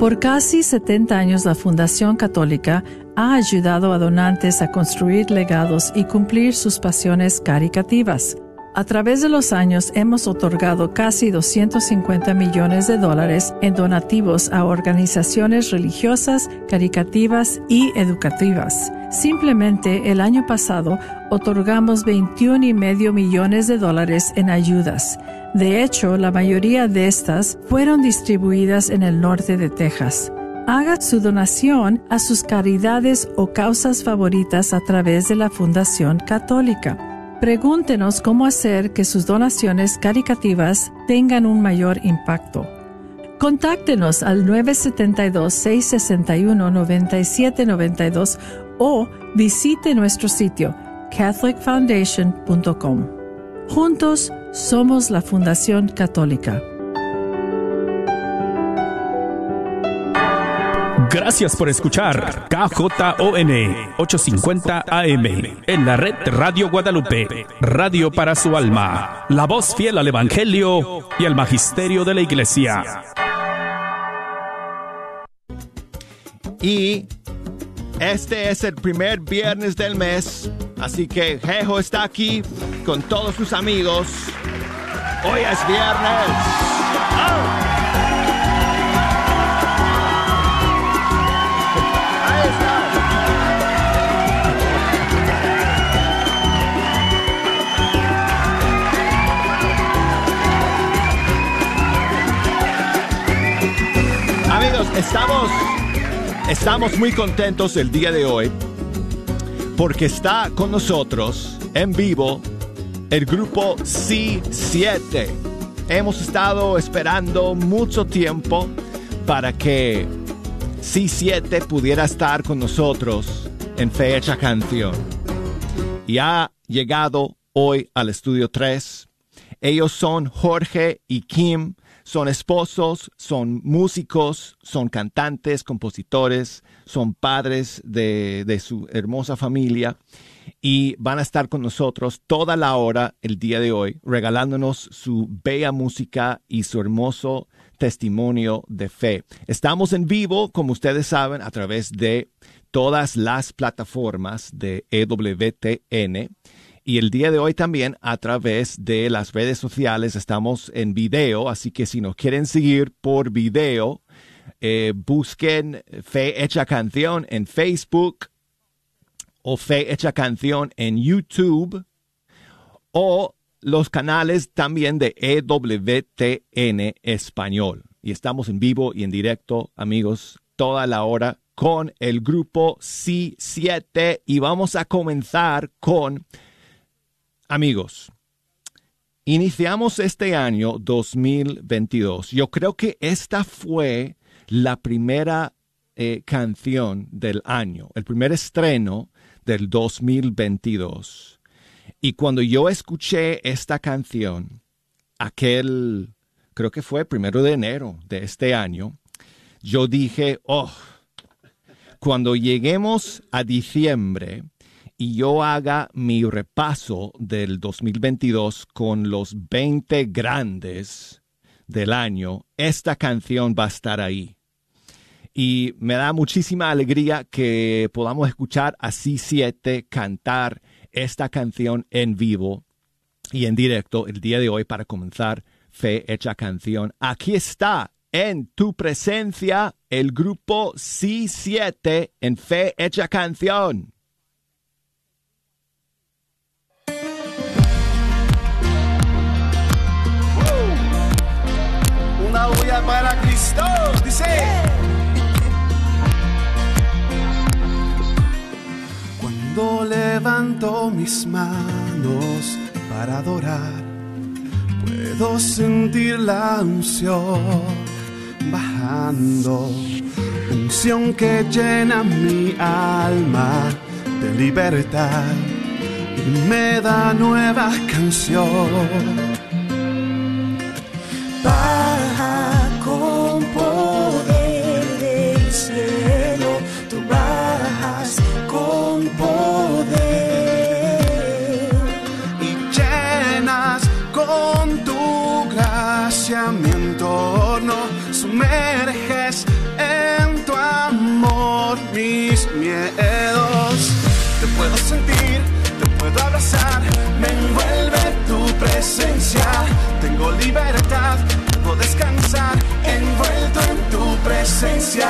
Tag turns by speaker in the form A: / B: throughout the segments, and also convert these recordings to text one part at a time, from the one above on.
A: Por casi 70 años la Fundación Católica ha ayudado a donantes a construir legados y cumplir sus pasiones caricativas. A través de los años hemos otorgado casi 250 millones de dólares en donativos a organizaciones religiosas, caricativas y educativas. Simplemente el año pasado otorgamos 21 y medio millones de dólares en ayudas. De hecho, la mayoría de estas fueron distribuidas en el norte de Texas. Haga su donación a sus caridades o causas favoritas a través de la Fundación Católica. Pregúntenos cómo hacer que sus donaciones caricativas tengan un mayor impacto. Contáctenos al 972-661-9792 o visite nuestro sitio catholicfoundation.com. Juntos somos la Fundación Católica.
B: Gracias por escuchar KJON 850 AM en la red Radio Guadalupe, radio para su alma, la voz fiel al Evangelio y al Magisterio de la Iglesia.
C: Y este es el primer viernes del mes, así que Jejo está aquí con todos sus amigos. Hoy es viernes. Amigos, estamos, estamos muy contentos el día de hoy porque está con nosotros en vivo el grupo C7. Hemos estado esperando mucho tiempo para que C7 pudiera estar con nosotros en Fecha Canción. Y ha llegado hoy al estudio 3. Ellos son Jorge y Kim son esposos, son músicos, son cantantes, compositores, son padres de, su hermosa familia y van a estar con nosotros toda la hora el día de hoy, regalándonos su bella música y su hermoso testimonio de fe. Estamos en vivo, como ustedes saben, a través de todas las plataformas de EWTN y el día de hoy también a través de las redes sociales estamos en video, así que si nos quieren seguir por video, eh, busquen Fe Hecha Canción en Facebook o Fe Hecha Canción en YouTube o los canales también de EWTN Español. Y estamos en vivo y en directo, amigos, toda la hora con el grupo C7 y vamos a comenzar con Amigos, iniciamos este año 2022. Yo creo que esta fue la primera eh, canción del año, el primer estreno del 2022. Y cuando yo escuché esta canción, aquel, creo que fue primero de enero de este año, yo dije, oh, cuando lleguemos a diciembre, y yo haga mi repaso del 2022 con los 20 grandes del año, esta canción va a estar ahí. Y me da muchísima alegría que podamos escuchar a C7 cantar esta canción en vivo y en directo el día de hoy para comenzar Fe Hecha Canción. Aquí está en tu presencia el grupo C7 en Fe Hecha Canción.
D: Para Cristo. Dice. Cuando levanto mis manos para adorar, puedo sentir la unción bajando. Unción que llena mi alma de libertad y me da nueva canción mi entorno, sumerges mis miedos. Te puedo sentir, te puedo abrazar, me envuelve tu presencia. Tengo libertad, puedo descansar, envuelto en tu presencia.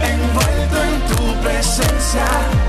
D: Envuelto en tu presencia.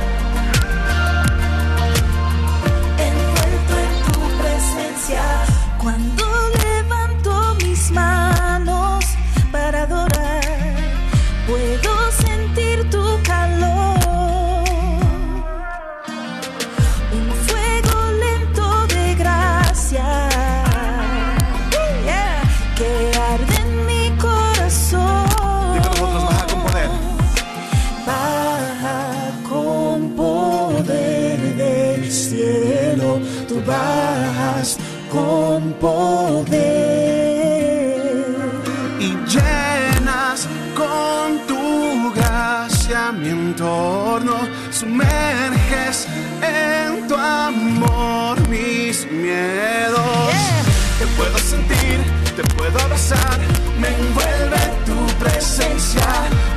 D: Miedos. Te puedo sentir, te puedo abrazar, me envuelve tu presencia.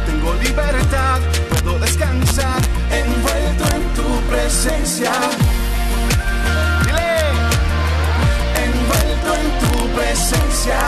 D: Tengo libertad, puedo descansar, envuelto en tu presencia. Dile, envuelto en tu presencia.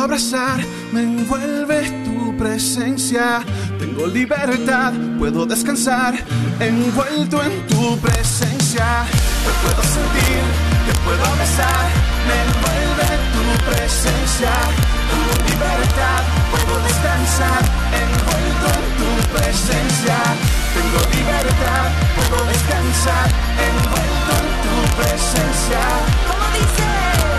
D: Abrazar, me envuelve tu presencia. Tengo libertad, puedo descansar, envuelto en tu presencia. Te puedo sentir, te puedo abrazar, me envuelve tu presencia. Tengo libertad, puedo descansar, envuelto en tu presencia. Tengo libertad, puedo descansar, envuelto en tu presencia.
E: Como dice,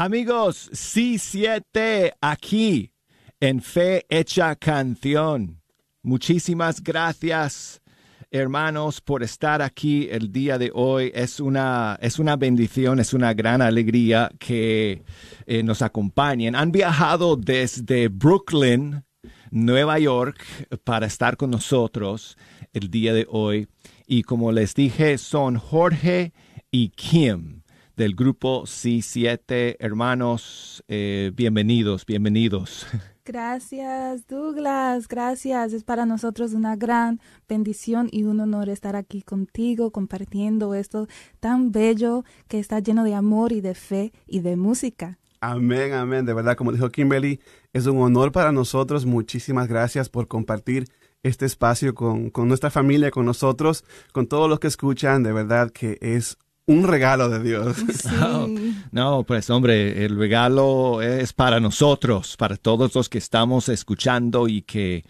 C: Amigos, C7 aquí en Fe Hecha Canción. Muchísimas gracias, hermanos, por estar aquí el día de hoy. Es una, es una bendición, es una gran alegría que eh, nos acompañen. Han viajado desde Brooklyn, Nueva York, para estar con nosotros el día de hoy. Y como les dije, son Jorge y Kim del grupo C7. Hermanos, eh, bienvenidos, bienvenidos.
F: Gracias, Douglas. Gracias. Es para nosotros una gran bendición y un honor estar aquí contigo compartiendo esto tan bello que está lleno de amor y de fe y de música.
D: Amén, amén. De verdad, como dijo Kimberly, es un honor para nosotros. Muchísimas gracias por compartir este espacio con, con nuestra familia, con nosotros, con todos los que escuchan. De verdad que es un regalo de Dios.
F: Sí.
C: No, pues hombre, el regalo es para nosotros, para todos los que estamos escuchando y que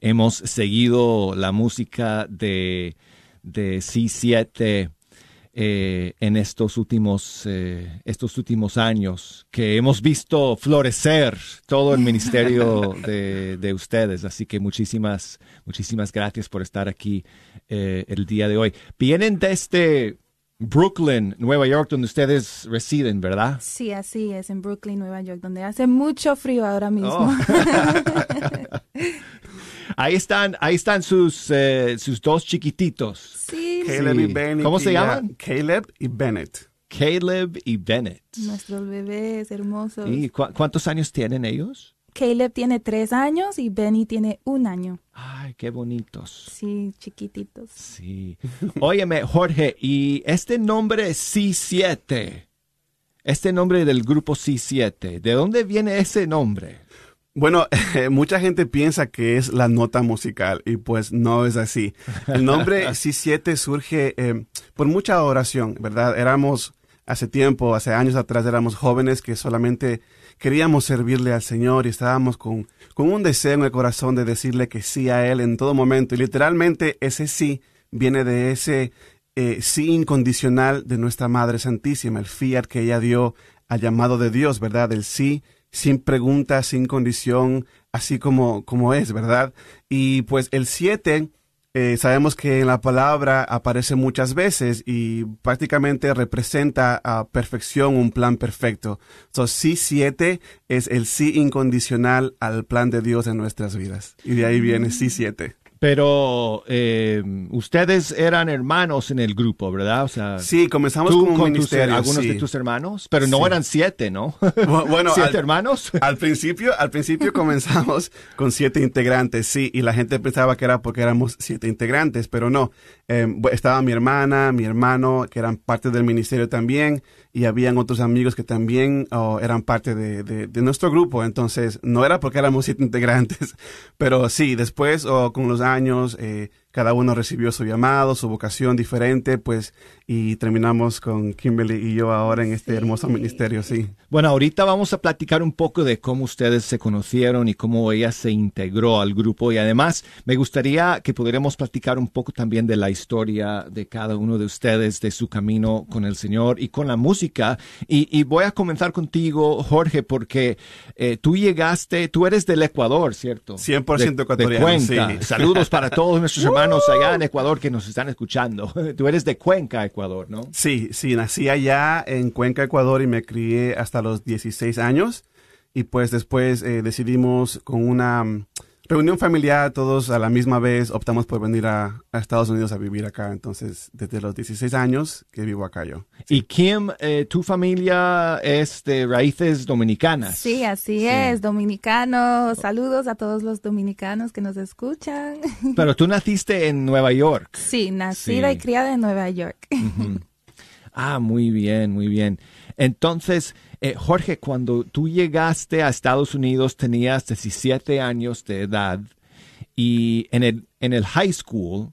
C: hemos seguido la música de, de C7 eh, en estos últimos, eh, estos últimos años, que hemos visto florecer todo el ministerio de, de ustedes. Así que muchísimas, muchísimas gracias por estar aquí eh, el día de hoy. Vienen desde Brooklyn, Nueva York, donde ustedes residen, ¿verdad?
F: Sí, así es, en Brooklyn, Nueva York, donde hace mucho frío ahora mismo.
C: Oh. Ahí están, ahí están sus, eh, sus dos chiquititos,
F: sí,
D: Caleb y
C: Sí.
D: Bennett.
C: ¿Cómo se
D: y,
C: llaman?
D: uh, Caleb y Bennett.
C: Caleb y Bennett.
F: nuestros bebés hermosos.
C: ¿Y cu- cuántos años tienen ellos?
F: Caleb tiene tres años y Benny tiene un año.
C: Ay, qué bonitos.
F: Sí, chiquititos.
C: Sí. Óyeme, Jorge, y este nombre C7, este nombre del grupo C7, ¿de dónde viene ese nombre?
D: Bueno, mucha gente piensa que es la nota musical y pues no es así. El nombre C7 surge eh, por mucha oración, ¿verdad? Éramos hace tiempo, hace años atrás, éramos jóvenes que solamente queríamos servirle al Señor y estábamos con, con un deseo en el corazón de decirle que sí a Él en todo momento. Y literalmente ese sí viene de ese eh, sí incondicional de nuestra Madre Santísima, el fiat que ella dio al llamado de Dios, ¿verdad? El sí sin pregunta, sin condición, así como, como es, ¿verdad? Y pues el 7 eh, sabemos que en la palabra aparece muchas veces y prácticamente representa a perfección un plan perfecto. Entonces, sí 7 es el sí incondicional al plan de Dios en nuestras vidas. Y de ahí viene sí 7.
C: Pero eh, ustedes eran hermanos en el grupo, ¿verdad? O sea,
D: sí, comenzamos
C: tú
D: como un
C: con tus-
D: ministerio.
C: algunos
D: sí.
C: de tus hermanos, pero no
D: Sí.
C: eran siete, ¿no?
D: Bu- Bueno,
C: ¿Siete
D: al-
C: hermanos?
D: Al principio, al principio comenzamos con siete integrantes, sí, y la gente pensaba que era porque éramos siete integrantes, pero no. Eh, estaba mi hermana, mi hermano, que eran parte del ministerio también, y habían otros amigos que también eran parte de, de- de nuestro grupo. Entonces, no era porque éramos siete integrantes, pero sí, después, oh, con los años, eh, cada uno recibió su llamado, su vocación diferente, pues, y terminamos con Kimberly y yo ahora en este hermoso ministerio, sí.
C: Bueno, ahorita vamos a platicar un poco de cómo ustedes se conocieron y cómo ella se integró al grupo. Y además, me gustaría que pudiéramos platicar un poco también de la historia de cada uno de ustedes, de su camino con el Señor y con la música. Y, y voy a comenzar contigo, Jorge, porque eh, tú llegaste, tú eres del Ecuador, ¿cierto?
D: 100%
C: De- de
D: ecuatoriano, sí.
C: Saludos para todos nuestros hermanos allá en Ecuador que nos están escuchando. Tú eres de Cuenca, Ecuador, ¿no?
D: Sí, sí, nací allá en Cuenca, Ecuador y me crié hasta los 16 años y pues después eh, decidimos con una mm, reunión familiar todos a la misma vez optamos por venir a, a Estados Unidos a vivir acá. Entonces, desde los 16 años que vivo acá yo.
C: Y Kim, eh, tu familia es de raíces dominicanas.
F: Sí, así es, dominicano. Saludos a todos los dominicanos que nos escuchan.
C: Pero tú naciste en Nueva York.
F: Sí, nacida
C: Sí.
F: y criada en Nueva York.
C: Ah, muy bien, muy bien. Entonces, eh, Jorge, cuando tú llegaste a Estados Unidos tenías 17 años de edad y en el, en el high school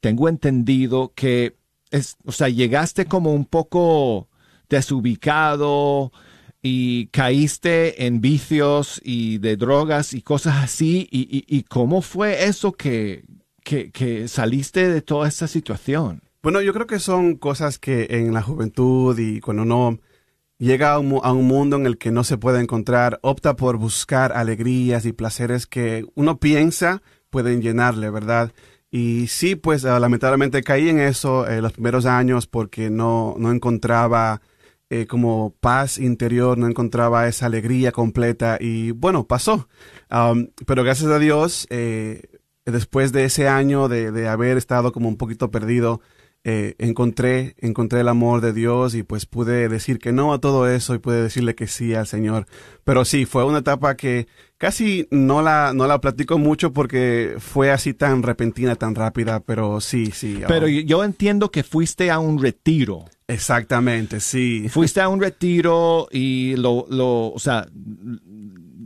C: tengo entendido que, es, o sea, llegaste como un poco desubicado y caíste en vicios y de drogas y cosas así. ¿Y, y, cómo fue eso que, que, que saliste de toda esta situación?
D: Bueno, yo creo que son cosas que en la juventud y cuando uno llega a un, a un mundo en el que no se puede encontrar, opta por buscar alegrías y placeres que uno piensa pueden llenarle, ¿verdad? Y sí, pues ah, lamentablemente caí en eso eh, los primeros años porque no, no encontraba eh, como paz interior, no encontraba esa alegría completa y bueno, pasó. Pero gracias a Dios, eh, después de ese año de, de haber estado como un poquito perdido, eh, encontré, encontré el amor de Dios y pues pude decir que no a todo eso y pude decirle que sí al Señor. Pero sí, fue una etapa que casi no la, no la platico mucho porque fue así tan repentina, tan rápida, pero sí, sí. oh,
C: Pero yo- yo entiendo que fuiste a un retiro.
D: Exactamente, sí.
C: Fuiste a un retiro y lo, lo, o sea,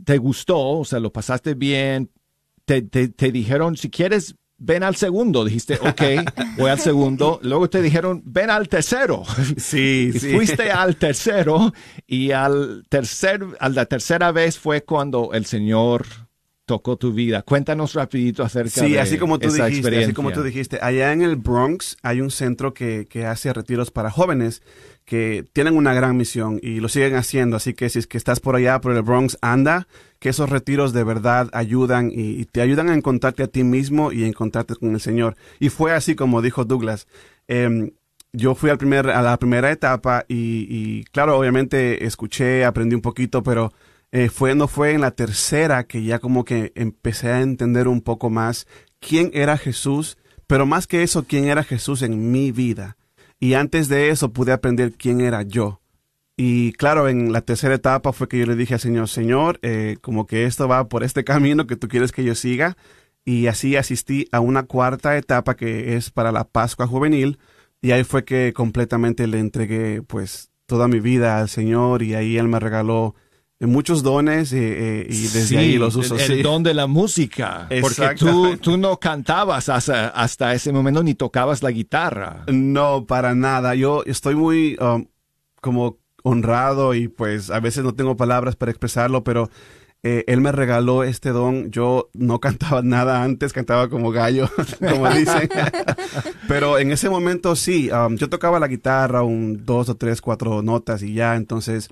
C: te gustó, o sea, lo pasaste bien. Te, te, te dijeron, si quieres, ven al segundo. Dijiste, ok, voy al segundo. Luego te dijeron, ven al tercero.
D: Sí,
C: Y
D: sí.
C: fuiste al tercero y al tercer, a la tercera vez fue cuando el Señor tocó tu vida. Cuéntanos rapidito acerca
D: Sí,
C: de
D: así como tú
C: esa
D: dijiste, así como tú dijiste, allá en el Bronx hay un centro que, que hace retiros para jóvenes que tienen una gran misión y lo siguen haciendo. Así que si es que estás por allá, por el Bronx, anda, que esos retiros de verdad ayudan y, te ayudan a encontrarte a ti mismo y a encontrarte con el Señor. Y fue así como dijo Douglas. Em, yo fui al primer, a la primera etapa y, y, claro, obviamente escuché, aprendí un poquito, pero eh, fue, no fue en la tercera que ya como que empecé a entender un poco más quién era Jesús, pero más que eso, quién era Jesús en mi vida. Y antes de eso pude aprender quién era yo. Y claro, en la tercera etapa fue que yo le dije al Señor, Señor, eh, como que esto va por este camino que tú quieres que yo siga. Y así asistí a una cuarta etapa que es para la Pascua Juvenil. Y ahí fue que completamente le entregué pues toda mi vida al Señor y ahí Él me regaló muchos dones eh, eh, y desde
C: Sí,
D: ahí los uso.
C: El,
D: sí.
C: el don de la música. Porque tú, tú no cantabas hasta, hasta ese momento ni tocabas la guitarra.
D: No, para nada. Yo estoy muy um, como honrado y pues a veces no tengo palabras para expresarlo, pero
G: eh, él me regaló este don. Yo no cantaba nada antes, cantaba como gallo, como dicen. Pero en ese momento sí, um, yo tocaba la guitarra, un dos o tres, cuatro notas y ya. Entonces,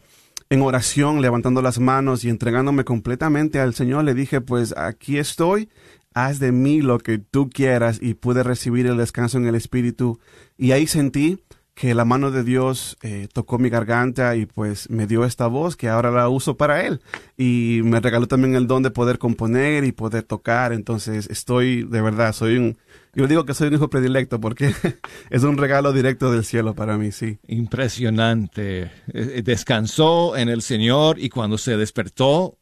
G: en oración, levantando las manos y entregándome completamente al Señor, le dije, pues aquí estoy, haz de mí lo que tú quieras y pude recibir el descanso en el Espíritu. Y ahí sentí que la mano de Dios eh, tocó mi garganta y pues me dio esta voz que ahora la uso para Él. Y me regaló también el don de poder componer y poder tocar. Entonces estoy, de verdad, soy un, yo digo que soy un hijo predilecto porque es un regalo directo del cielo para mí, sí.
C: Impresionante. Eh, Descansó en el Señor y cuando se despertó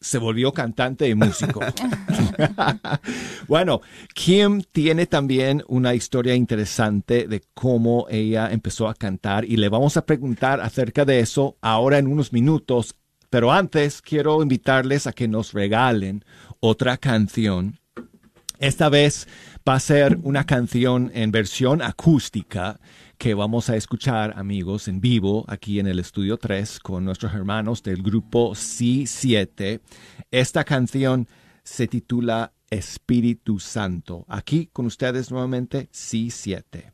C: se volvió cantante y músico. bueno, Kim tiene también una historia interesante de cómo ella empezó a cantar y le vamos a preguntar acerca de eso ahora en unos minutos. Pero antes quiero invitarles a que nos regalen otra canción. Esta vez va a ser una canción en versión acústica que vamos a escuchar, amigos, en vivo aquí en el estudio 3 con nuestros hermanos del grupo C7. Esta canción se titula Espíritu Santo. Aquí con ustedes nuevamente C7.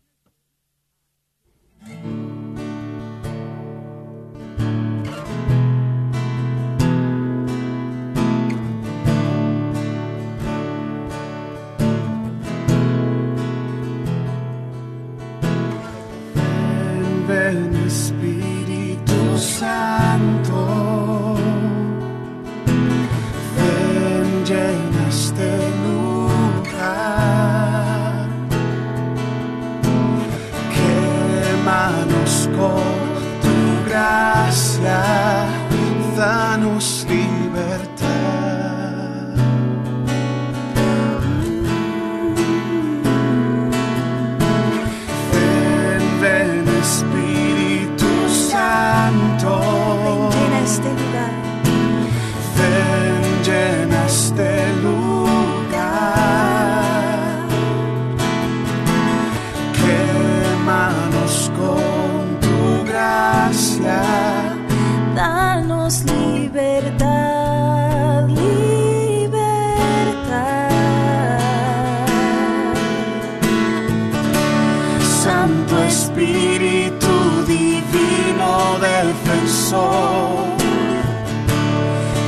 D: Ven Espíritu Santo, ven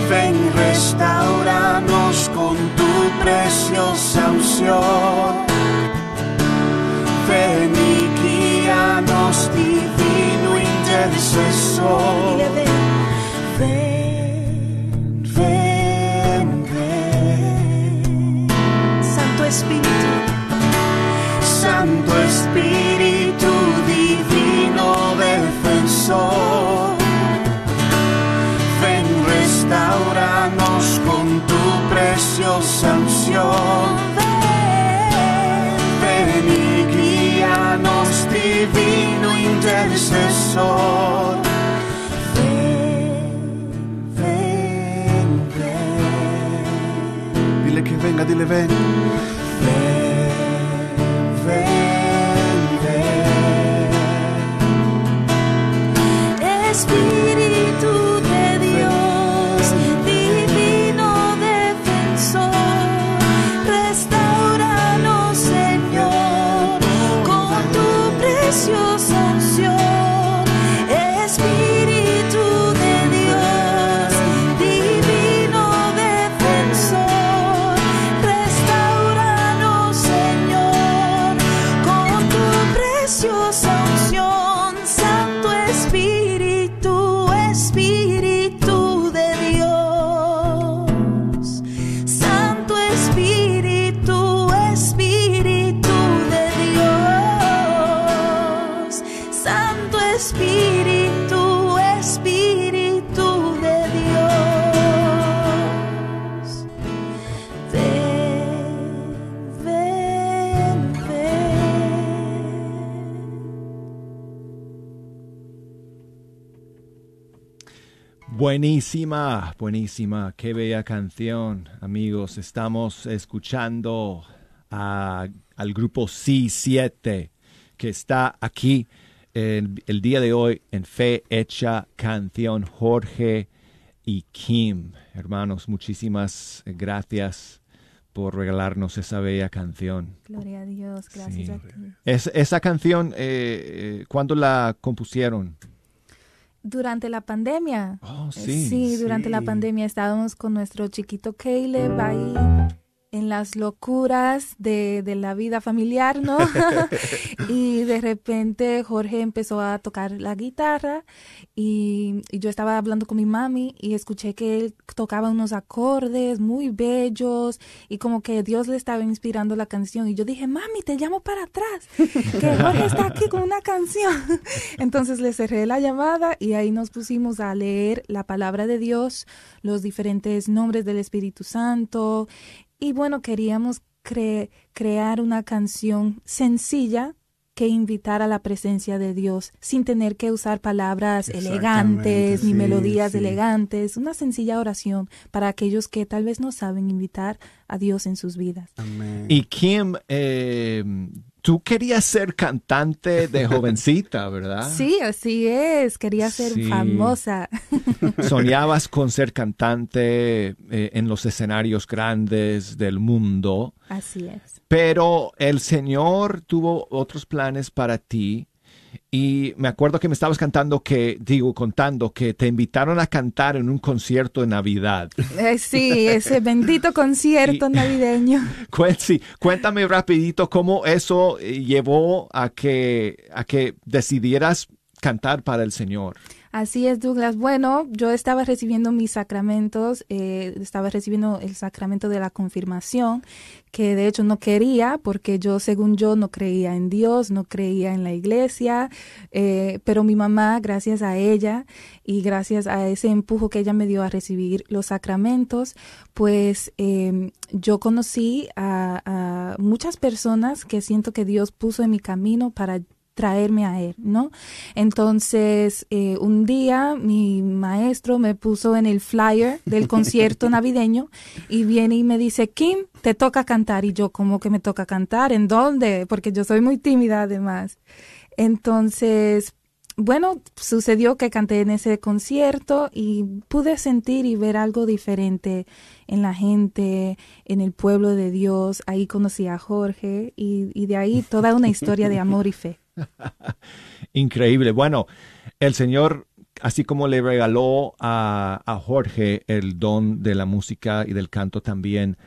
D: Ven, restauranos con tu preciosa unción. Ven y guíanos, divino intercesor.
F: Ven,
D: ven, ven.
F: Santo Espíritu,
D: Santo Espíritu intercesor. Ven, ven, ven. Dile que venga, dile ven. Ven, ven, ven.
F: Espíritu
C: Buenísima, buenísima, qué bella canción, amigos. Estamos escuchando a- al grupo C7 que está aquí en- el día de hoy en Fe Hecha Canción Jorge y Kim. Hermanos, muchísimas gracias por regalarnos esa bella canción.
F: Gloria a Dios, gracias
C: Sí.
F: a ti.
C: Es, esa canción, eh, eh, ¿cuándo la compusieron?
F: Durante la pandemia.
C: Oh,
F: Eh,
C: sí.
F: Sí, durante la pandemia estábamos con nuestro chiquito Caleb ahí en las locuras de, de la vida familiar, ¿no? y de repente Jorge empezó a tocar la guitarra y, y yo estaba hablando con mi mami y escuché que él tocaba unos acordes muy bellos y como que Dios le estaba inspirando la canción y yo dije, mami, te llamo para atrás, que Jorge está aquí con una canción. Entonces le cerré la llamada y ahí nos pusimos a leer la palabra de Dios, los diferentes nombres del Espíritu Santo y bueno, queríamos cre- crear una canción sencilla que invitara a la presencia de Dios sin tener que usar palabras elegantes ni
D: sí,
F: melodías
D: sí.
F: elegantes, una sencilla oración para aquellos que tal vez no saben invitar a Dios en sus vidas.
D: Amén.
C: Y Kim, eh, tú querías ser cantante de jovencita, ¿verdad?
F: Sí, así es, quería ser.
C: Sí.
F: famosa.
C: Soñabas con ser cantante eh, en los escenarios grandes del mundo,
F: Así es.
C: pero el Señor tuvo otros planes para ti. Y me acuerdo que me estabas cantando que, digo, contando que te invitaron a cantar en un concierto de Navidad.
F: Eh, sí, ese bendito concierto
C: Y-
F: navideño.
C: Sí, cuéntame rapidito cómo eso eh, llevó a que, a que decidieras cantar para el Señor.
F: Así es, Douglas. Bueno, yo estaba recibiendo mis sacramentos, eh, estaba recibiendo el sacramento de la confirmación, que de hecho no quería, porque yo, según yo, no creía en Dios, no creía en la iglesia, eh, pero mi mamá, gracias a ella y gracias a ese empujo que ella me dio a recibir los sacramentos, pues eh, yo conocí a muchas personas que siento que Dios puso en mi camino para traerme a él, ¿no? Entonces, eh, un día mi maestro me puso en el flyer del concierto navideño y viene y me dice, Kim, te toca cantar. Y yo, ¿cómo que me toca cantar? ¿En dónde? Porque yo soy muy tímida además. Entonces, bueno, sucedió que canté en ese concierto y pude sentir y ver algo diferente en la gente, en el pueblo de Dios. Ahí conocí a Jorge y, y de ahí toda una historia de amor y fe.
C: Increíble. Bueno, el Señor, así como le regaló a, a Jorge el don de la música y del canto también,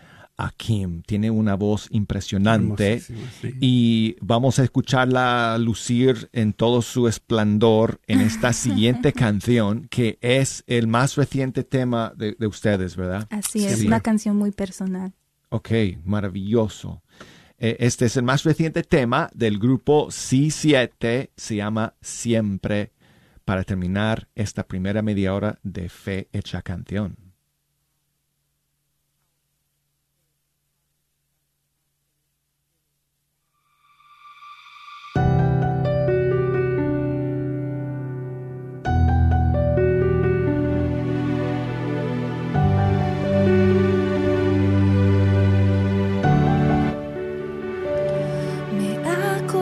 C: a Kim. Tiene una voz impresionante
D: sí.
C: y vamos a escucharla lucir en todo su esplendor en esta siguiente canción, que es el más reciente tema de, de ustedes, ¿verdad?
F: Así es,
C: Sí.
F: una canción muy personal.
C: Ok, maravilloso. Eh, Este es el más reciente tema del grupo C7, se llama Siempre, para terminar esta primera media hora de Fe Hecha Canción.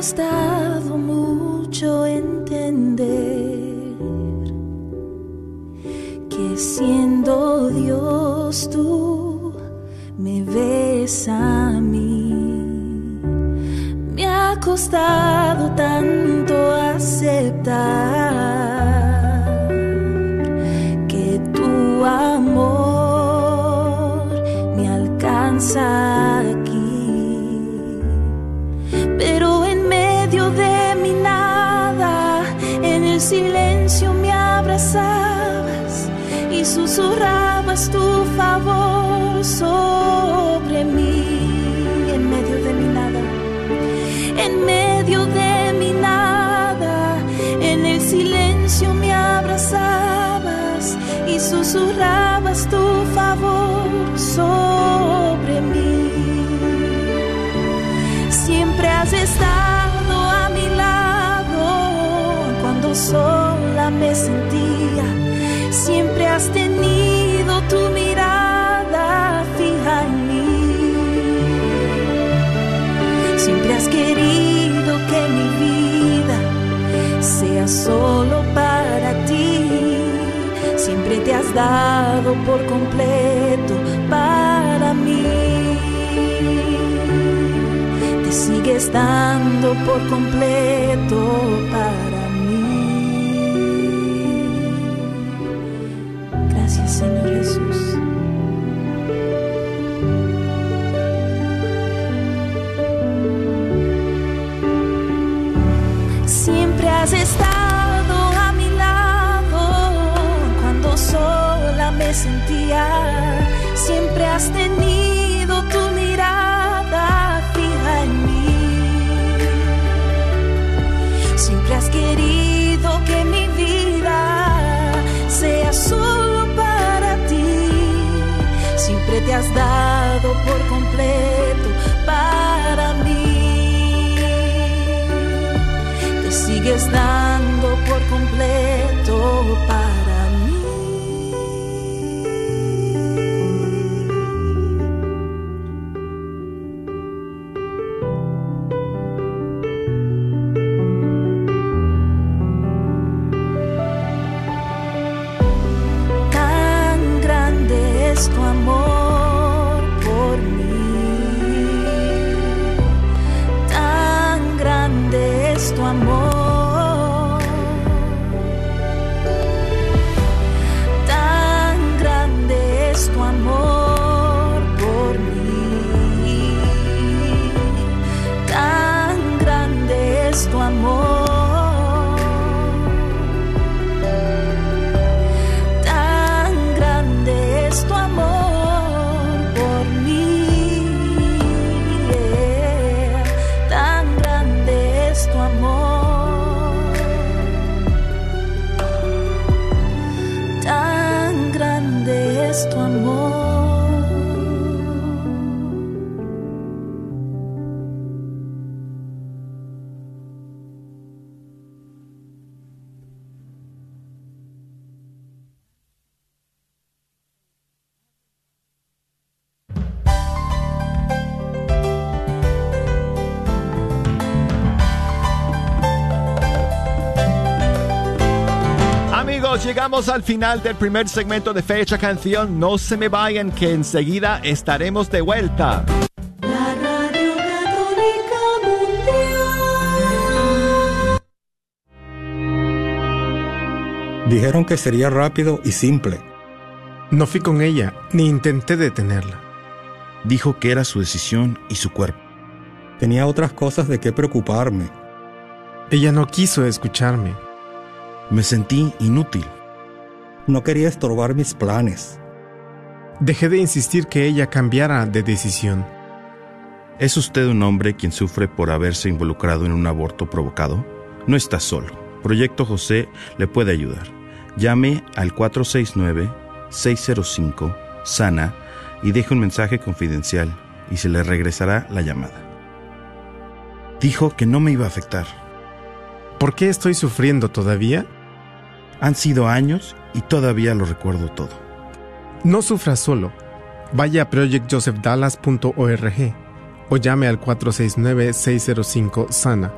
H: Costado mucho entender que siendo Dios tú me ves a mí. Me ha costado tanto aceptar que tu amor me alcanza silencio me abrazabas y susurrabas tu favor sobre mí. En medio de mi nada, en medio de mi nada, en el silencio me abrazabas y susurrabas tu solo para ti.
F: Siempre te has dado por completo para mí. Te sigues dando por completo para te has dado por completo para mí. Te sigues dando por completo amor,
I: llegamos al final del primer segmento de Fecha Canción. No se me vayan que enseguida estaremos de vuelta.
F: La Radio Católica Mundial.
J: Dijeron que sería rápido y simple.
K: No fui con ella, ni intenté detenerla.
L: Dijo que era su decisión y su cuerpo.
J: Tenía otras cosas de qué preocuparme.
K: Ella no quiso escucharme.
L: Me sentí inútil.
J: No quería estorbar mis planes.
K: Dejé de insistir que ella cambiara de decisión.
L: ¿Es usted un hombre quien sufre por haberse involucrado en un aborto provocado? No está solo. Proyecto José le puede ayudar. Llame al 469-605-SANA y deje un mensaje confidencial y se le regresará la llamada. Dijo que no me iba a afectar.
K: ¿Por qué estoy sufriendo todavía?
L: Han sido años y todavía lo recuerdo todo.
K: No sufra solo. Vaya a projectjosephdallas.org o llame al 469-605-SANA.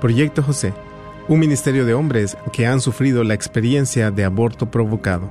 K: Proyecto José, un ministerio de hombres que han sufrido la experiencia de aborto provocado.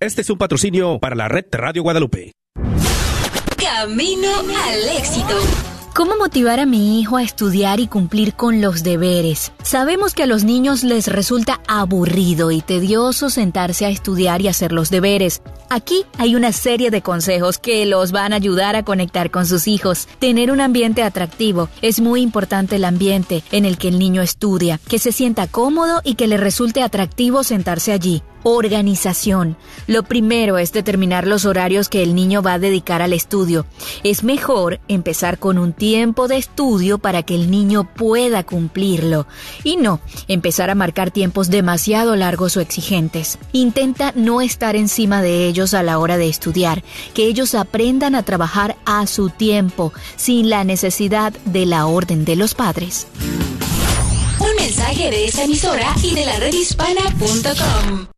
B: Este es un patrocinio para la red Radio Guadalupe.
M: Camino al éxito. ¿Cómo motivar a mi hijo a estudiar y cumplir con los deberes? Sabemos que a los niños les resulta aburrido y tedioso sentarse a estudiar y hacer los deberes. Aquí hay una serie de consejos que los van a ayudar a conectar con sus hijos. Tener un ambiente atractivo. Es muy importante el ambiente en el que el niño estudia, que se sienta cómodo y que le resulte atractivo sentarse allí. Organización. Lo primero es determinar los horarios que el niño va a dedicar al estudio. Es mejor empezar con un tiempo de estudio para que el niño pueda cumplirlo y no empezar a marcar tiempos demasiado largos o exigentes. Intenta no estar encima de ellos a la hora de estudiar, que ellos aprendan a trabajar a su tiempo, sin la necesidad de la orden de los padres.
N: Un mensaje de esta emisora y de la redhispana.com.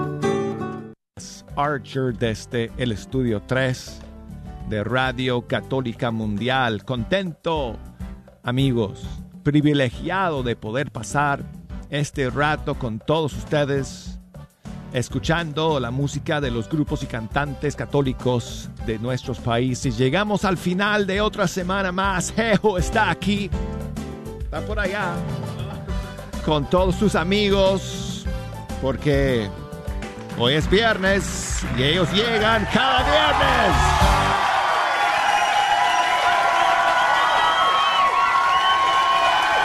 C: Archer desde el estudio 3 de Radio Católica Mundial. Contento, amigos, privilegiado de poder pasar este rato con todos ustedes, escuchando la música de los grupos y cantantes católicos de nuestros países. Llegamos al final de otra semana más. Jeho está aquí, está por allá, con todos sus amigos, porque Hoy es viernes y ellos llegan cada viernes.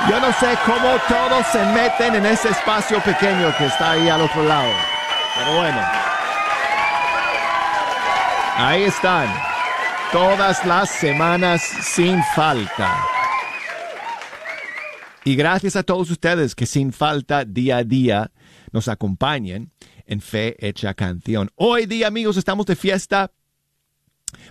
C: Yo no sé cómo todos se meten en ese espacio pequeño que está ahí al otro lado. Pero bueno. Ahí están. Todas las semanas sin falta. Y gracias a todos ustedes que sin falta día a día nos acompañen en Fe Hecha Canción. Hoy día, amigos, estamos de fiesta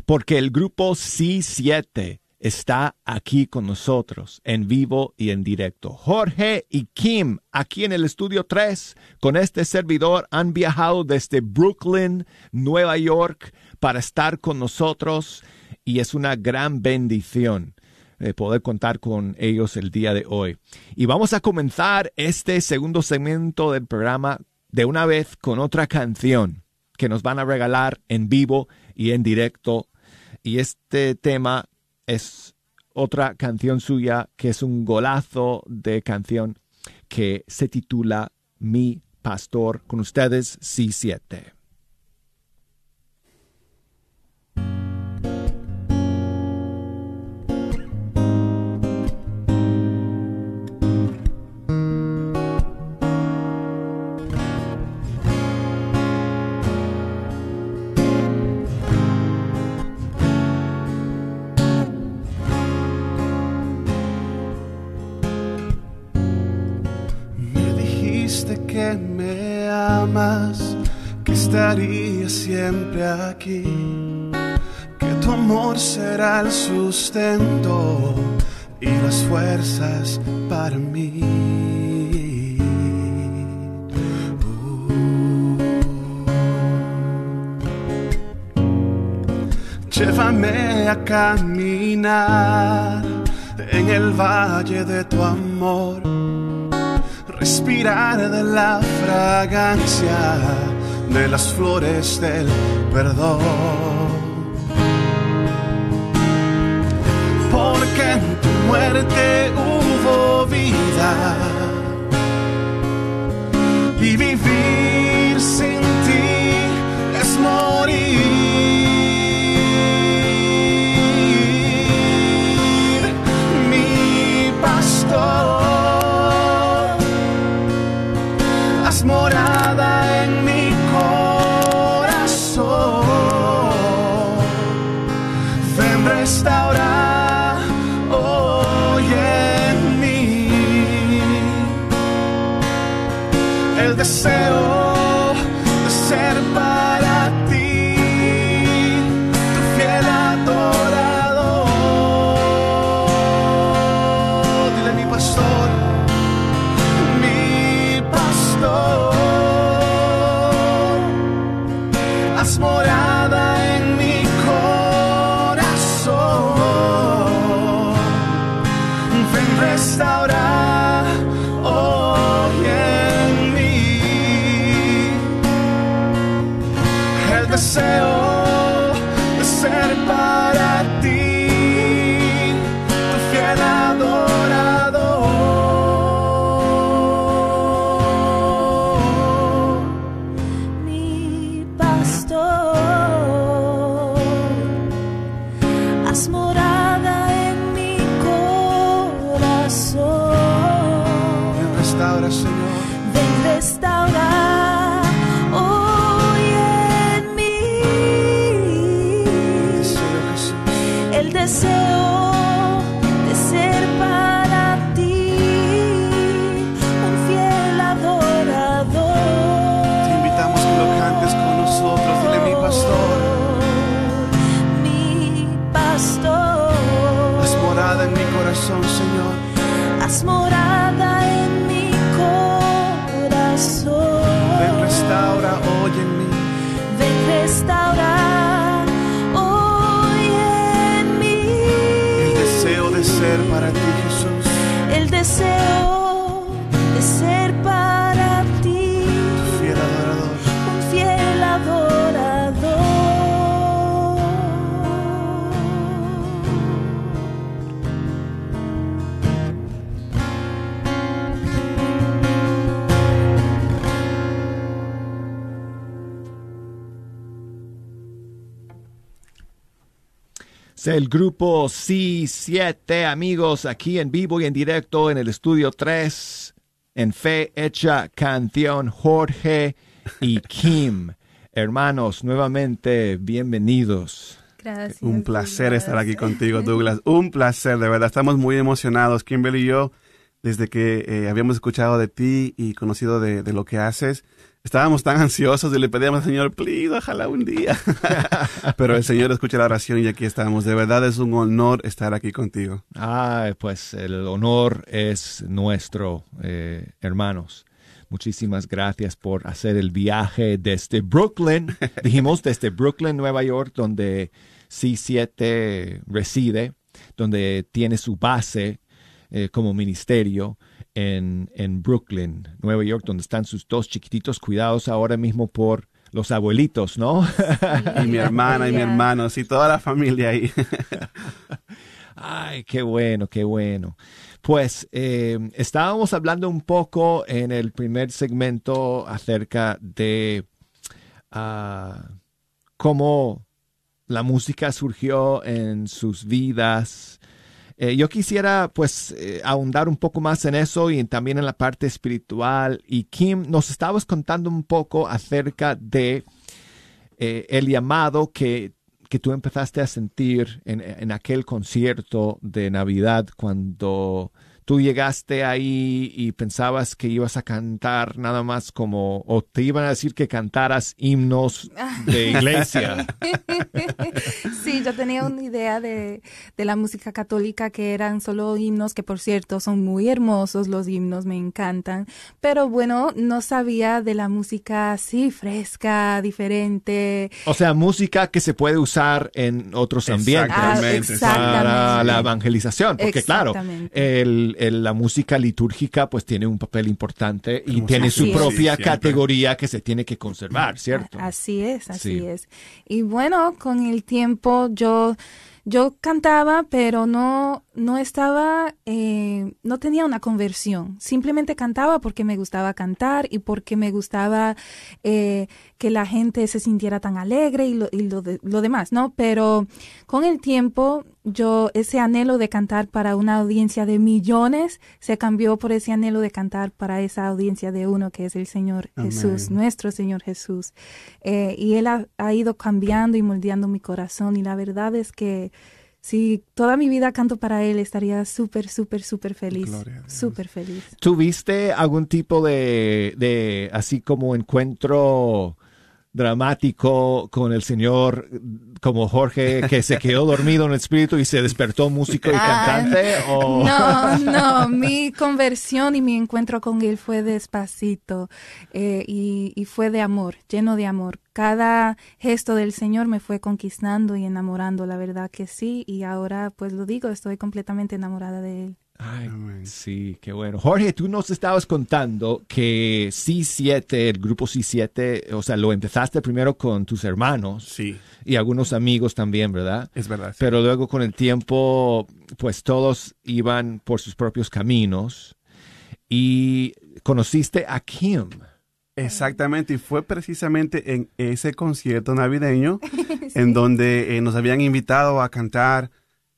C: porque el grupo C7 está aquí con nosotros en vivo y en directo. Jorge y Kim, aquí en el estudio 3, con este servidor, han viajado desde Brooklyn, Nueva York, para estar con nosotros y es una gran bendición eh, poder contar con ellos el día de hoy. Y vamos a comenzar este segundo segmento del programa de una vez con otra canción que nos van a regalar en vivo y en directo. Y este tema es otra canción suya que es un golazo de canción que se titula Mi Pastor. Con ustedes, C7.
D: Me amas, que estaría siempre aquí, que tu amor será el sustento y las fuerzas para mí. Uh. Llévame a caminar en el valle de tu amor respirar de la fragancia de las flores del perdón. Porque en tu muerte hubo vida y vivir sin ti es morir. El
C: grupo C7, amigos, aquí en vivo y en directo en el estudio 3, en Fe Hecha Canción, Jorge y Kim. Hermanos, nuevamente bienvenidos.
F: Gracias.
D: Un placer estar aquí contigo, Douglas. Un placer, de verdad. Estamos muy emocionados, Kimberly y yo, desde que eh, habíamos escuchado de ti y conocido de, de lo que haces. Estábamos tan ansiosos y le pedíamos al Señor, please, ojalá un día. Pero el Señor escucha la oración y aquí estamos. De verdad es un honor estar aquí contigo.
C: Ah, pues el honor es nuestro, eh, hermanos. Muchísimas gracias por hacer el viaje desde Brooklyn. Dijimos desde Brooklyn, Nueva York, donde C7 reside, donde tiene su base eh, como ministerio en, en Brooklyn, Nueva York, donde están sus dos chiquititos cuidados ahora mismo por los abuelitos, ¿no?
D: Y mi hermana y mi hermano, sí, toda la familia ahí.
C: Ay, qué bueno, qué bueno. Pues eh, estábamos hablando un poco en el primer segmento acerca de ah, cómo la música surgió en sus vidas. Eh, yo quisiera pues eh, ahondar un poco más en eso y también en la parte espiritual. Y Kim, nos estabas contando un poco acerca de eh, el llamado que, que tú empezaste a sentir en, en aquel concierto de Navidad cuando tú llegaste ahí y pensabas que ibas a cantar nada más como, o te iban a decir que cantaras himnos de iglesia.
F: sí, yo tenía una idea de, de la música católica que eran solo himnos, que por cierto son muy hermosos, los himnos me encantan, pero bueno, no sabía de la música así fresca, diferente.
C: O sea, música que se puede usar en otros ambientes
F: Ah,
C: para la evangelización, porque claro,
F: Exactamente.
C: El, el- la música litúrgica pues tiene un papel importante y
F: Como
C: tiene su propia
F: Sí,
C: categoría que se tiene que conservar, ¿cierto?
F: Así es, así
C: Sí.
F: es. Y bueno, con el tiempo yo, yo cantaba, pero no, no estaba, eh, no tenía una conversión. Simplemente cantaba porque me gustaba cantar y porque me gustaba eh, que la gente se sintiera tan alegre y, lo, y lo, de- lo demás, ¿no? Pero con el tiempo yo, ese anhelo de cantar para una audiencia de millones se cambió por ese anhelo de cantar para esa audiencia de uno que es el Señor
D: Amén.
F: Jesús, nuestro Señor Jesús. Eh, y Él ha, ha ido cambiando y moldeando mi corazón y la verdad es que si toda mi vida canto para Él estaría súper, súper, súper feliz. Súper feliz.
C: ¿Tuviste algún tipo de, de así como encuentro dramático con el Señor, como Jorge, que se quedó dormido en el espíritu y se despertó músico y
F: Ah,
C: cantante? o-
F: No, no, mi conversión y mi encuentro con Él fue despacito eh, y, y fue de amor, lleno de amor. Cada gesto del Señor me fue conquistando y enamorando, la verdad que sí, y ahora pues lo digo, estoy completamente enamorada de Él.
C: Ay, sí, qué bueno. Jorge, tú nos estabas contando que C7, el grupo C7, o sea, lo empezaste primero con tus hermanos.
D: Sí.
C: Y algunos amigos también, ¿verdad?
D: Es verdad. sí.
C: Pero luego con el tiempo, pues todos iban por sus propios caminos. Y conociste a Kim.
D: Exactamente, y fue precisamente en ese concierto navideño en donde eh, nos habían invitado a cantar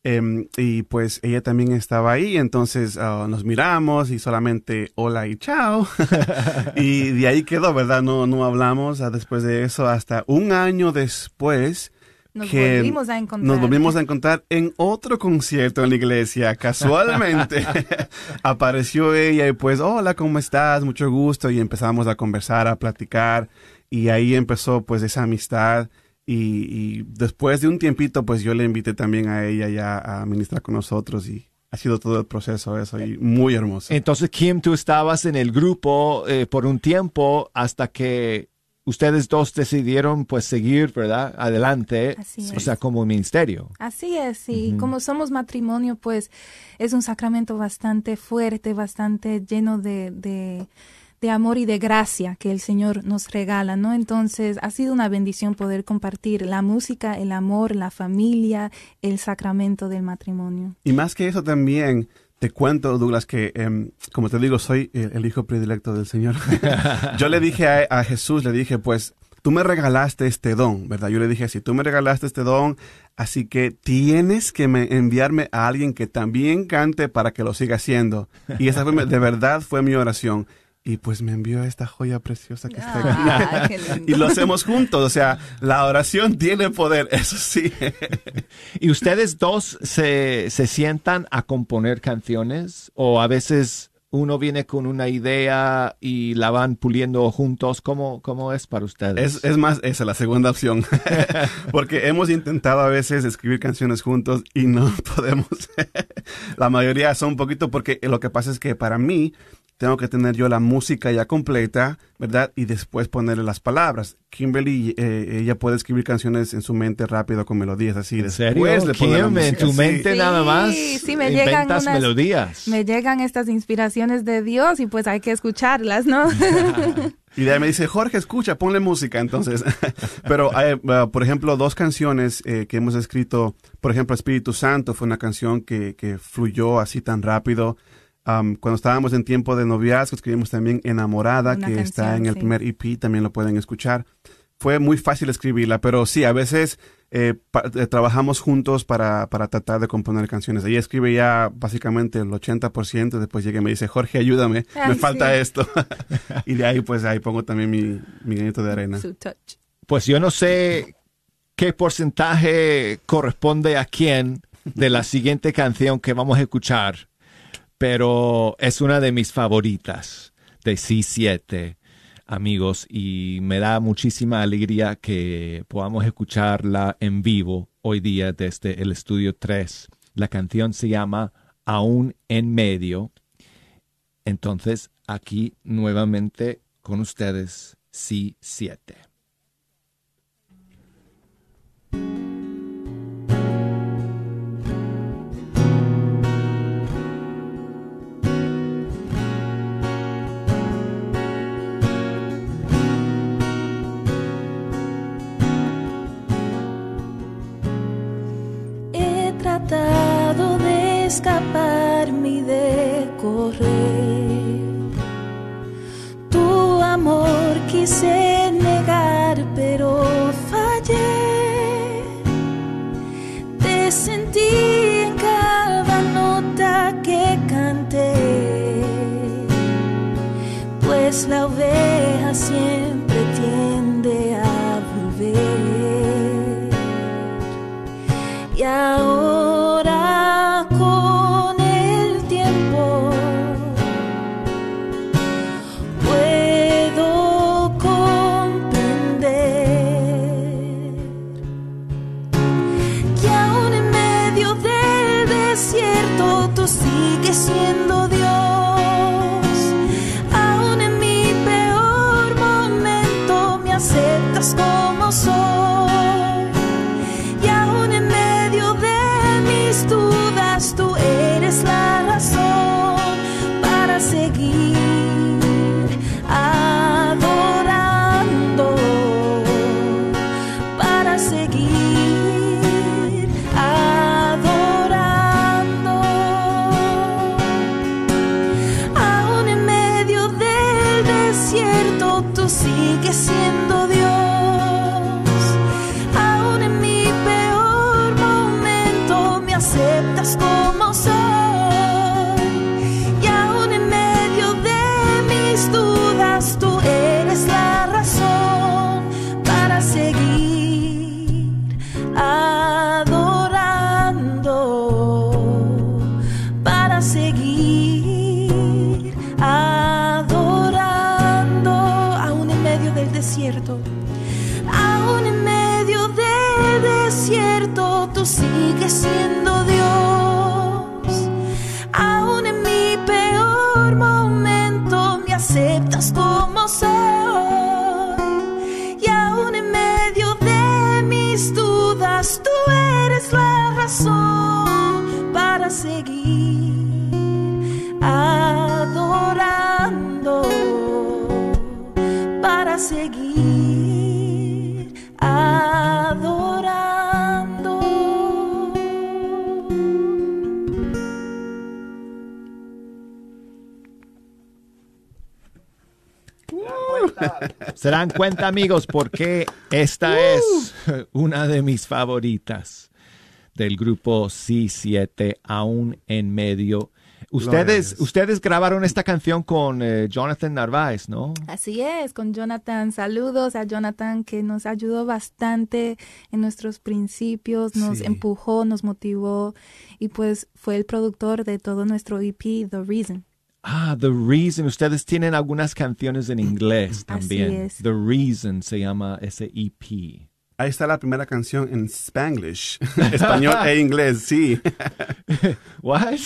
D: em, y pues ella también estaba ahí, entonces ah, nos miramos y solamente hola y chao. y de ahí quedó, ¿verdad? No, no hablamos ah, después de eso hasta un año después.
O: Nos
D: que
O: volvimos a encontrar.
D: nos volvimos a encontrar en otro concierto en la iglesia. Casualmente apareció ella y pues, hola, ¿cómo estás? Mucho gusto. Y empezamos a conversar, a platicar. Y ahí empezó pues esa amistad. Y, y después de un tiempito, pues yo le invité también a ella ya a ministrar con nosotros y ha sido todo el proceso eso y muy hermoso.
C: Entonces, Kim, tú estabas en el grupo eh, por un tiempo hasta que ustedes dos decidieron pues seguir, ¿verdad? Adelante,
O: Así
C: o
O: es.
C: sea, como ministerio.
O: Así es, y como somos matrimonio, pues es un sacramento bastante fuerte, bastante lleno de, de, de amor y de gracia que el Señor nos regala, ¿no? Entonces ha sido una bendición poder compartir la música, el amor, la familia, el sacramento del matrimonio.
D: Y más que eso también, te cuento, Douglas, que em, como te digo, soy el, hijo predilecto del Señor. Yo le dije a, Jesús, le dije, pues, tú me regalaste este don, ¿verdad? Yo le dije así, tú me regalaste este don, así que tienes que me- enviarme a alguien que también cante para que lo siga haciendo. Y esa fue, de verdad fue mi oración. Y pues me envió esta joya preciosa que está
O: Ah,
D: aquí.
O: lindo.
D: y lo hacemos juntos, o sea, la oración tiene poder, eso sí.
C: ¿Y ustedes dos se, se sientan a componer canciones? ¿O a veces uno viene con una idea y la van puliendo juntos? ¿Cómo, cómo es para ustedes?
D: Es, es más, esa la segunda opción. Porque hemos intentado a veces escribir canciones juntos y no podemos. la mayoría son un poquito porque lo que pasa es que para mí tengo que tener yo la música ya completa, ¿verdad? Y después ponerle las palabras. Kimberly, eh, ella puede escribir canciones en su mente rápido con melodías así.
C: ¿En serio?
D: Después la
C: en tu
D: sí.
C: mente nada más
O: Sí, sí, me llegan unas-
C: melodías.
O: Me llegan estas inspiraciones de Dios y pues hay que escucharlas, ¿no?
D: Y de ahí me dice, Jorge, escucha, ponle música. Entonces, pero hay, uh, por ejemplo, dos canciones eh, que hemos escrito, por ejemplo, Espíritu Santo fue una canción que, que fluyó así tan rápido. Um, cuando estábamos en tiempo de noviazgo, escribimos también Enamorada,
O: Una
D: que está
O: canción,
D: en el
O: sí.
D: primer EP, también lo pueden escuchar. Fue muy fácil escribirla, pero sí, a veces eh, pa- eh, trabajamos juntos para, para tratar de componer canciones. Ella escribe ya básicamente el 80%, después llega y me dice, Jorge, ayúdame, me
O: Ay,
D: falta
O: sí.
D: esto. y de ahí, pues ahí pongo también mi, mi granito de arena.
O: Su touch.
C: Pues yo no sé qué porcentaje corresponde a quién de la siguiente canción que vamos a escuchar, pero es una de mis favoritas de C7, amigos, y me da muchísima alegría que podamos escucharla en vivo hoy día desde el estudio 3. La canción se llama Aún en medio. Entonces, aquí nuevamente con ustedes C7.
F: Escaparme y de correr. Tu amor quise
C: dan cuenta, amigos, porque esta es una de mis favoritas del grupo C7, aún en medio. Ustedes, ustedes grabaron esta canción con eh, Jonathan Narváez, ¿no?
F: Así es, con Jonathan. Saludos a Jonathan que nos ayudó bastante en nuestros principios, nos
C: Sí.
F: empujó, nos motivó y pues fue el productor de todo nuestro EP, The Reason.
C: Ah, The Reason. Ustedes tienen algunas canciones en inglés también.
F: es.
C: The Reason se llama ese E EP.
D: Ahí está la primera canción en Spanglish, español e inglés, sí.
C: What?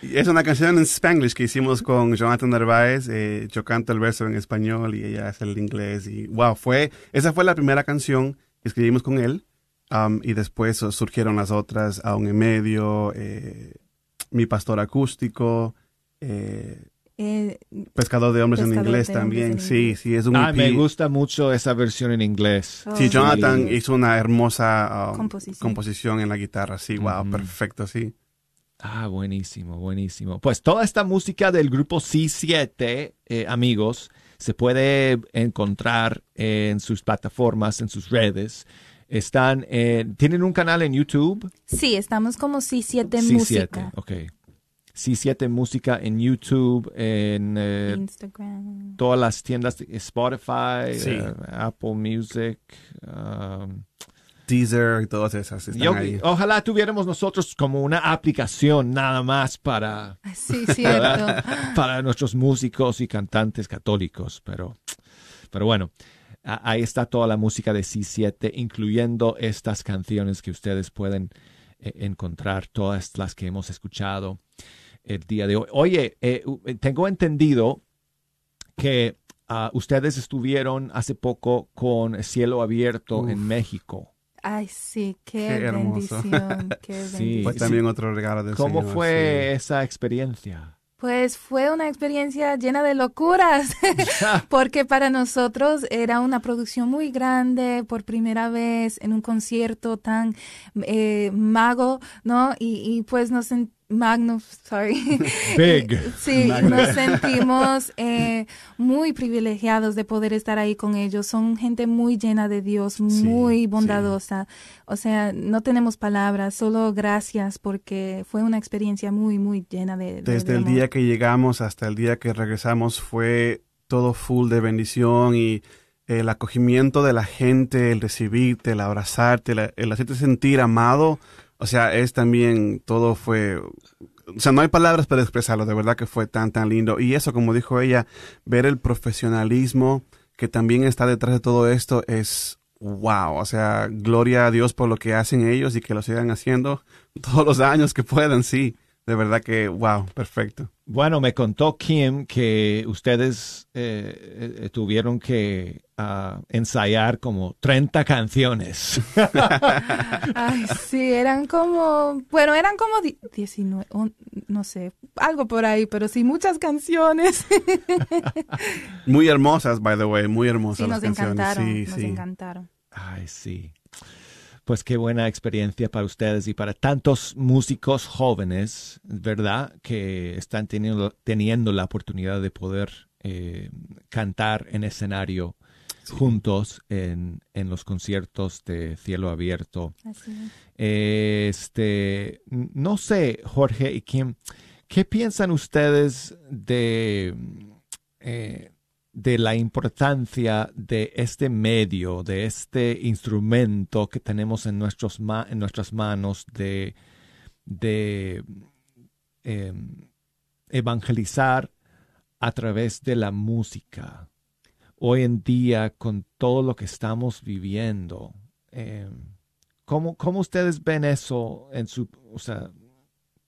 D: Es una canción en Spanglish que hicimos con Jonathan Narváez. eh, yo canto el verso en español y ella hace el inglés. Y wow, fue, esa fue la primera canción que escribimos con él. um, y después surgieron las otras, Aún en medio, eh, Mi pastor acústico, eh,
F: Eh,
D: Pescador de hombres en inglés también.
F: en
D: Sí, sí, es un
C: Ah,
D: EP.
C: me gusta mucho esa versión en inglés.
F: Oh,
D: Sí, Jonathan
C: Sí.
D: hizo una hermosa um,
F: Composición.
D: composición en la guitarra. Sí, wow, perfecto, sí.
C: Ah, buenísimo, buenísimo. Pues toda esta música del grupo C7, eh, amigos, se puede encontrar en sus plataformas, en sus redes. Están, en- ¿tienen un canal en YouTube?
F: sí, estamos como C7
C: C7,
F: Música.
C: ok. C7 Música en YouTube, en eh,
F: Instagram.
C: todas las tiendas de Spotify,
D: Sí.
C: eh, Apple Music. um,
D: Teaser y todas esas están
C: yo-
D: ahí.
C: ojalá tuviéramos nosotros como una aplicación nada más para,
F: Sí, cierto.
C: para nuestros músicos y cantantes católicos, pero, pero bueno, ahí está toda la música de C7, incluyendo estas canciones que ustedes pueden eh, encontrar, todas las que hemos escuchado el día de hoy. Oye, eh, u- tengo entendido que ah, ustedes estuvieron hace poco con Cielo Abierto en México.
F: Ay, sí, qué,
D: Qué hermoso.
F: bendición, qué
C: Sí,
F: bendición.
D: Fue también otro regalo del
C: ¿Cómo
D: Señor,
C: fue esa experiencia?
F: Pues fue una experiencia llena de locuras, porque para nosotros era una producción muy grande, por primera vez en un concierto tan eh, mago, ¿no? Y, y pues nos sen- magno, sorry.
C: Big.
F: Sí,
C: Magno.
F: nos sentimos eh, muy privilegiados de poder estar ahí con ellos. Son gente muy llena de Dios, muy bondadosa. O sea, no tenemos palabras, solo gracias porque fue una experiencia muy, muy llena de, de-
D: Desde
F: de
D: el día que llegamos hasta el día que regresamos fue todo full de bendición y el acogimiento de la gente, el recibirte, el abrazarte, la- el hacerte sentir amado. O sea, es también, todo fue, o sea, no hay palabras para expresarlo, de verdad que fue tan, tan lindo. Y eso, como dijo ella, ver el profesionalismo que también está detrás de todo esto es wow. O sea, gloria a Dios por lo que hacen ellos y que lo sigan haciendo todos los años que puedan, sí. De verdad que, wow, perfecto.
C: Bueno, me contó Kim que ustedes eh, eh, tuvieron que ah, ensayar como 30 canciones.
F: Ay, sí, eran como, bueno, eran como di- 19, o no sé, algo por ahí, pero sí, muchas canciones.
D: Muy hermosas, by the way, muy hermosas
F: sí,
D: las
F: nos
D: canciones.
F: encantaron,
D: sí,
F: nos
D: sí.
F: encantaron.
C: Ay, sí. Pues qué buena experiencia para ustedes y para tantos músicos jóvenes, ¿verdad? Que están teniendo, teniendo la oportunidad de poder eh, cantar en escenario juntos en, en los conciertos de Cielo Abierto.
F: Así es.
C: Este, no sé, Jorge y Kim, ¿qué piensan ustedes de, eh, de la importancia de este medio, de este instrumento que tenemos en, nuestros ma- en nuestras manos de, de eh, evangelizar a través de la música? Hoy en día, con todo lo que estamos viviendo, eh, ¿cómo, ¿cómo ustedes ven eso en su, o sea,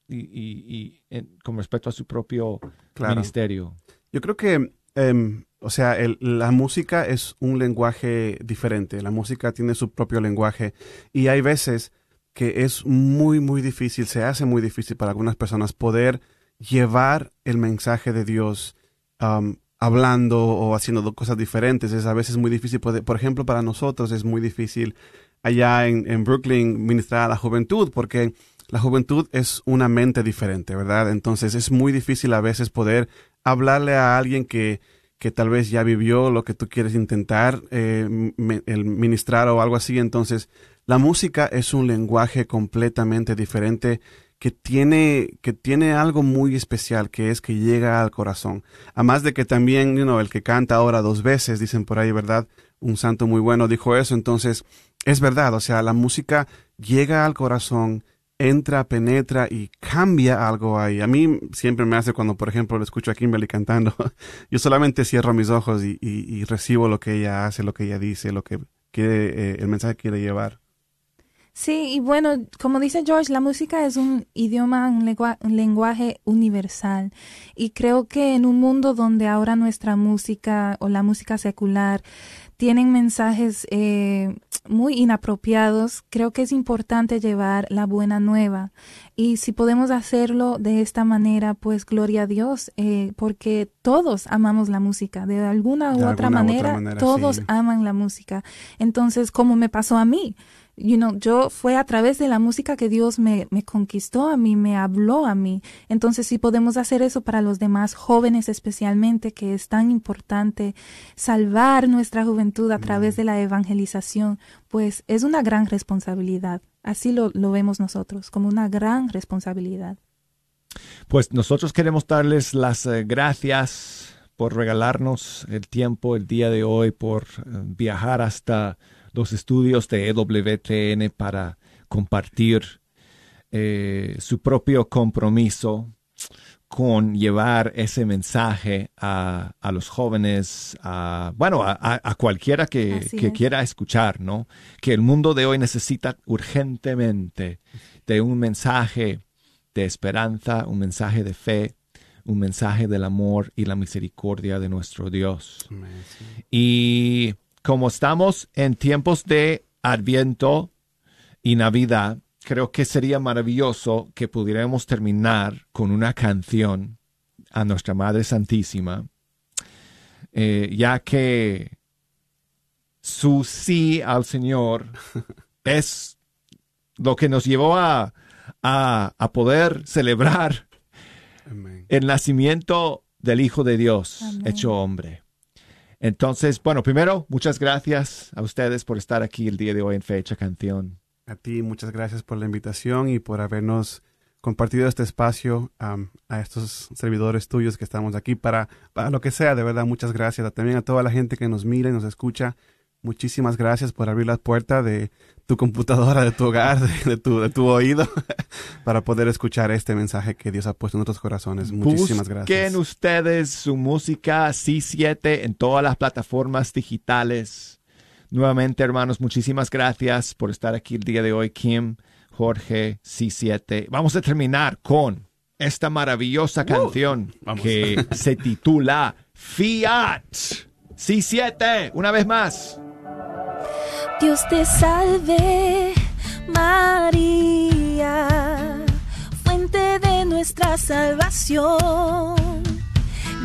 C: y, y, y en- con respecto a su propio
D: Claro.
C: ministerio?
D: Yo creo que, em, o sea, el- la música es un lenguaje diferente. La música tiene su propio lenguaje y hay veces que es muy, muy difícil, se hace muy difícil para algunas personas poder llevar el mensaje de Dios hablando o haciendo do- cosas diferentes. Es a veces muy difícil. poder- por ejemplo, para nosotros es muy difícil allá en, en Brooklyn ministrar a la juventud porque la juventud es una mente diferente, ¿verdad? Entonces es muy difícil a veces poder hablarle a alguien que, que tal vez ya vivió lo que tú quieres intentar, eh, el ministrar o algo así. Entonces, la música es un lenguaje completamente diferente que tiene, que tiene algo muy especial, que es que llega al corazón. Además de que también, you know, el que canta ahora dos veces, dicen por ahí, ¿verdad? Un santo muy bueno dijo eso. Entonces, es verdad, o sea, la música llega al corazón, entra, penetra y cambia algo ahí. A mí siempre me hace cuando, por ejemplo, le escucho a Kimberly cantando, yo solamente cierro mis ojos y, y- recibo lo que ella hace, lo que ella dice, lo que quiere, eh, el mensaje que quiere llevar.
F: Sí, y bueno, como dice George, la música es un idioma, un lenguaje universal. Y creo que en un mundo donde ahora nuestra música o la música secular tienen mensajes eh, muy inapropiados, creo que es importante llevar la buena nueva. Y si podemos hacerlo de esta manera, pues gloria a Dios, eh, porque todos amamos la música. De alguna u
D: De
F: otra
D: alguna u otra
F: manera,
D: manera,
F: todos
D: sí.
F: aman la música. Entonces, como me pasó a mí, you know, yo fue a través de la música que Dios me, me conquistó a mí, me habló a mí. Entonces, si podemos hacer eso para los demás jóvenes especialmente, que es tan importante salvar nuestra juventud a través de la evangelización, pues es una gran responsabilidad. Así lo, lo vemos nosotros, como una gran responsabilidad.
C: Pues nosotros queremos darles las eh, gracias por regalarnos el tiempo el día de hoy, por eh, viajar hasta los estudios de EWTN para compartir eh, su propio compromiso con llevar ese mensaje a, a los jóvenes, a, bueno, a, a- cualquiera que, que
F: es.
C: quiera escuchar, ¿no? Que el mundo de hoy necesita urgentemente de un mensaje de esperanza, un mensaje de fe, un mensaje del amor y la misericordia de nuestro Dios. Y como estamos en tiempos de Adviento y Navidad, creo que sería maravilloso que pudiéramos terminar con una canción a nuestra Madre Santísima, eh, ya que su sí al Señor es lo que nos llevó a, a, a poder celebrar el nacimiento del Hijo de Dios hecho hombre. Entonces, bueno, primero, muchas gracias a ustedes por estar aquí el día de hoy en Fecha Canción.
D: A ti, muchas gracias por la invitación y por habernos compartido este espacio a estos servidores tuyos que estamos aquí para, para lo que sea, de verdad, muchas gracias. También a toda la gente que nos mira y nos escucha, muchísimas gracias por abrir la puerta de tu computadora, de tu hogar, de, de tu, de tu oído, para poder escuchar este mensaje que Dios ha puesto en nuestros corazones. Muchísimas
C: Busquen
D: gracias.
C: ustedes su música C7 en todas las plataformas digitales. Nuevamente, hermanos, muchísimas gracias por estar aquí el día de hoy, Kim, Jorge, C7. Vamos a terminar con esta maravillosa canción que se titula Fiat. C7, una vez más.
P: Dios te salve, María, fuente de nuestra salvación.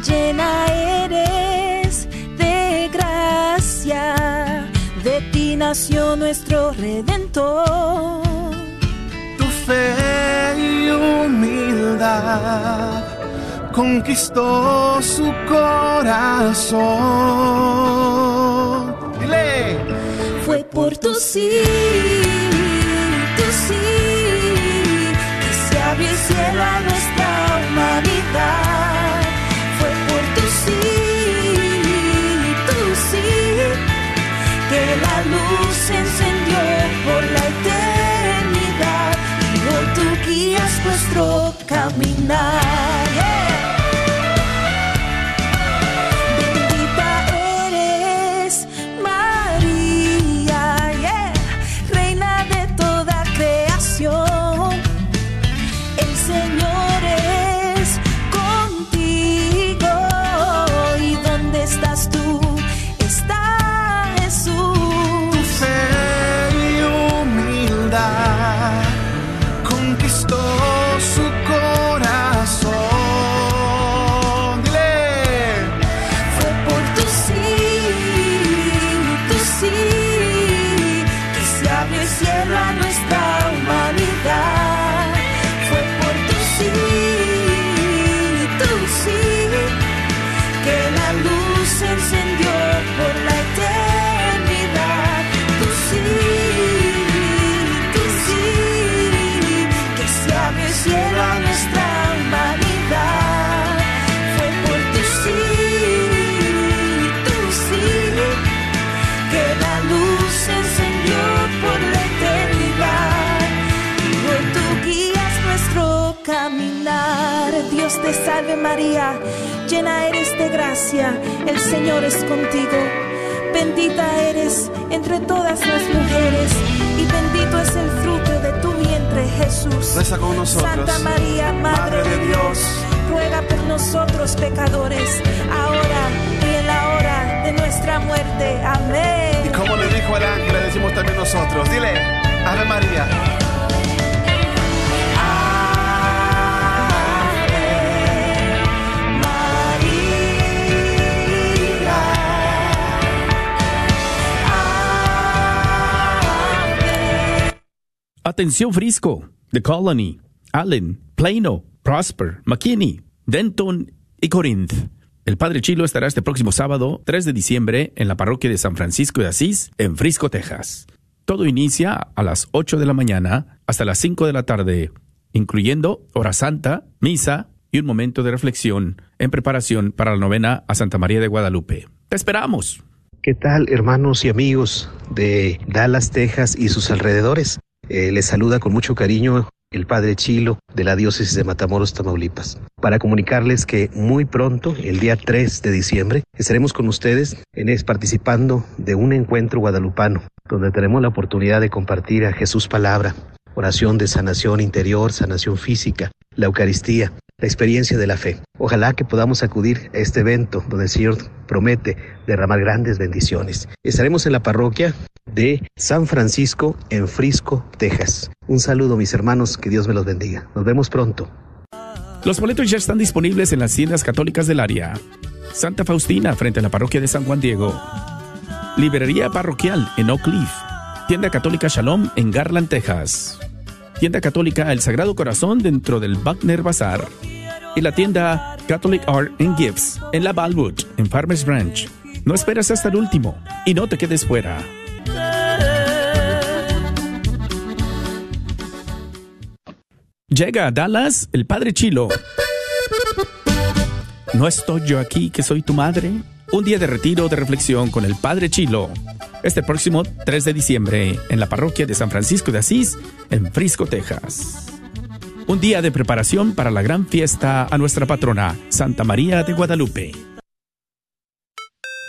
P: Llena eres de gracia, de ti nació nuestro redentor.
Q: Tu fe y humildad conquistó su corazón.
P: Por tu sí, tu sí, que se abrió el cielo a nuestra humanidad. Fue por tu sí, tu sí, que la luz se encendió por la eternidad. Y hoy tú guías nuestro caminar.
F: Dios te salve María, llena eres de gracia, el Señor es contigo. Bendita eres entre todas las mujeres y bendito es el fruto de tu vientre Jesús.
G: Reza con nosotros.
F: Santa María, Madre, de Dios, ruega por nosotros pecadores, ahora y en la hora de nuestra muerte. Amén.
G: Y como le dijo el ángel, le decimos también nosotros. Dile, Ave María.
B: Atención Frisco, The Colony, Allen, Plano, Prosper, McKinney, Denton y Corinth. El Padre Chilo estará este próximo sábado, 3 de diciembre, en la parroquia de San Francisco de Asís, en Frisco, Texas. Todo inicia a las 8 de la mañana hasta las 5 de la tarde, incluyendo hora santa, misa y un momento de reflexión en preparación para la novena a Santa María de Guadalupe. ¡Te esperamos!
R: ¿Qué tal, hermanos y amigos de Dallas, Texas y sus alrededores? Eh, les saluda con mucho cariño el Padre Chilo de la Diócesis de Matamoros, Tamaulipas, para comunicarles que muy pronto, el día 3 de diciembre, estaremos con ustedes en es, participando de un encuentro guadalupano, donde tenemos la oportunidad de compartir a Jesús palabra, oración de sanación interior, sanación física, la Eucaristía, la experiencia de la fe. Ojalá que podamos acudir a este evento donde el Señor promete derramar grandes bendiciones. Estaremos en la parroquia de San Francisco en Frisco, Texas. Un saludo mis hermanos, que Dios me los bendiga. Nos vemos pronto.
B: Los boletos ya están disponibles en las tiendas católicas del área. Santa Faustina frente a la parroquia de San Juan Diego. Librería parroquial en Oak Cliff. Tienda católica Shalom en Garland, Texas. Tienda católica El Sagrado Corazón dentro del Buckner Bazaar. Y la tienda Catholic Art and Gifts en la Balwood, en Farmers Branch. No esperes hasta el último y no te quedes fuera. Llega a Dallas el Padre Chilo. ¿No estoy yo aquí que soy tu madre? Un día de retiro de reflexión con el Padre Chilo. Este próximo 3 de diciembre en la parroquia de San Francisco de Asís, en Frisco, Texas. Un día de preparación para la gran fiesta a nuestra patrona, Santa María de Guadalupe.